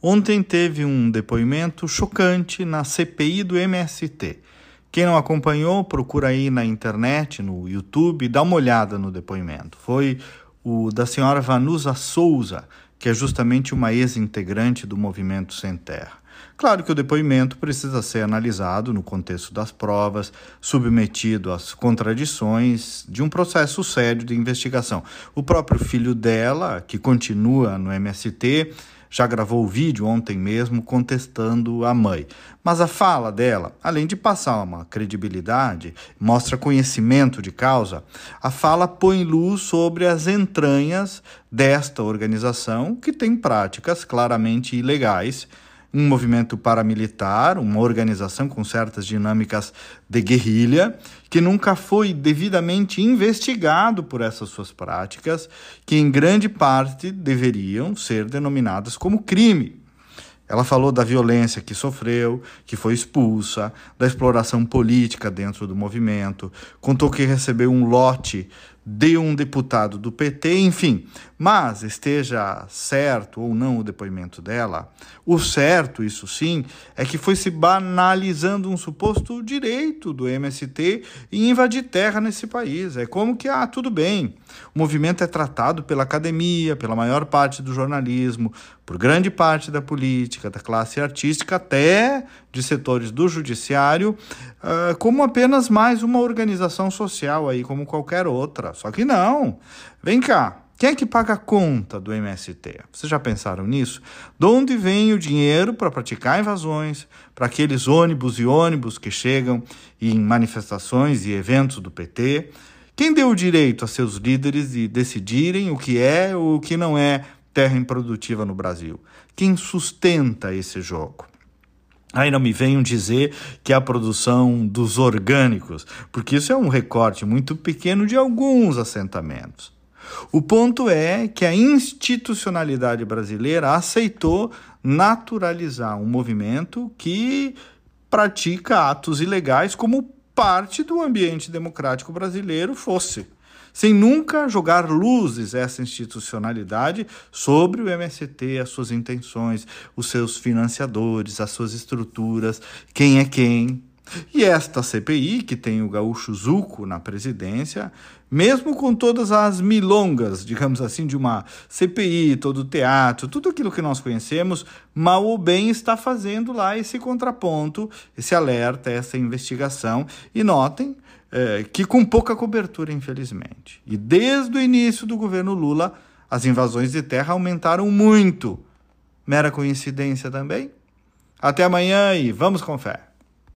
Ontem teve um depoimento chocante na CPI do MST. Quem não acompanhou, procura aí na internet, no YouTube, dá uma olhada no depoimento. Foi o da senhora Vanusa Souza, que é justamente uma ex-integrante do movimento Sem Terra. Claro que o depoimento precisa ser analisado no contexto das provas, submetido às contradições de um processo sério de investigação. O próprio filho dela, que continua no MST, já gravou o vídeo ontem mesmo contestando a mãe. Mas a fala dela, além de passar uma credibilidade, mostra conhecimento de causa, a fala põe luz sobre as entranhas desta organização que tem práticas claramente ilegais um movimento paramilitar, uma organização com certas dinâmicas de guerrilha, que nunca foi devidamente investigado por essas suas práticas, que em grande parte deveriam ser denominadas como crime. Ela falou da violência que sofreu, que foi expulsa, da exploração política dentro do movimento, contou que recebeu um lote de um deputado do PT, enfim. Mas esteja certo ou não o depoimento dela, o certo, isso sim, é que foi se banalizando um suposto direito do MST em invadir terra nesse país. É como que, ah, tudo bem. O movimento é tratado pela academia, pela maior parte do jornalismo, por grande parte da política, da classe artística, até de setores do judiciário, uh, como apenas mais uma organização social aí, como qualquer outra. Só que não. Vem cá. Quem é que paga a conta do MST? Vocês já pensaram nisso? De onde vem o dinheiro para praticar invasões, para aqueles ônibus e ônibus que chegam em manifestações e eventos do PT? Quem deu o direito a seus líderes de decidirem o que é ou o que não é terra improdutiva no Brasil? Quem sustenta esse jogo? Aí não me venham dizer que a produção dos orgânicos, porque isso é um recorte muito pequeno de alguns assentamentos. O ponto é que a institucionalidade brasileira aceitou naturalizar um movimento que pratica atos ilegais como parte do ambiente democrático brasileiro fosse sem nunca jogar luzes essa institucionalidade sobre o MST, as suas intenções, os seus financiadores, as suas estruturas, quem é quem. E esta CPI, que tem o gaúcho Zuco na presidência, mesmo com todas as milongas, digamos assim, de uma CPI, todo o teatro, tudo aquilo que nós conhecemos, mal ou bem está fazendo lá esse contraponto, esse alerta, essa investigação. E notem é, que com pouca cobertura, infelizmente. E desde o início do governo Lula, as invasões de terra aumentaram muito. Mera coincidência também? Até amanhã e vamos com fé.